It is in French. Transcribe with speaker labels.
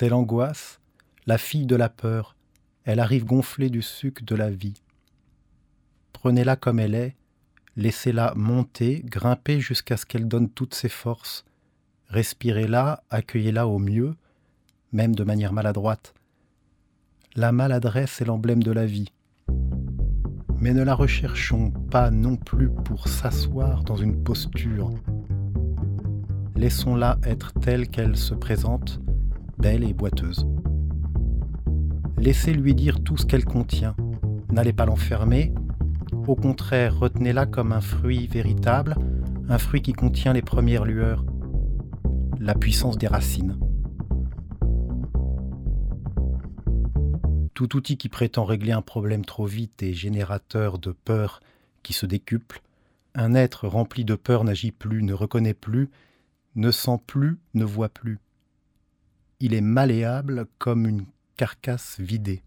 Speaker 1: C'est l'angoisse, la fille de la peur, elle arrive gonflée du suc de la vie. Prenez-la comme elle est, laissez-la monter, grimper jusqu'à ce qu'elle donne toutes ses forces. Respirez-la, accueillez-la au mieux, même de manière maladroite. La maladresse est l'emblème de la vie. Mais ne la recherchons pas non plus pour s'asseoir dans une posture. Laissons-la être telle qu'elle se présente, belle et boiteuse. Laissez-lui dire tout ce qu'elle contient. N'allez pas l'enfermer. Au contraire, retenez-la comme un fruit véritable, un fruit qui contient les premières lueurs, la puissance des racines. Tout outil qui prétend régler un problème trop vite est générateur de peur qui se décuple. Un être rempli de peur n'agit plus, ne reconnaît plus, ne sent plus, ne voit plus il est malléable comme une carcasse vidée.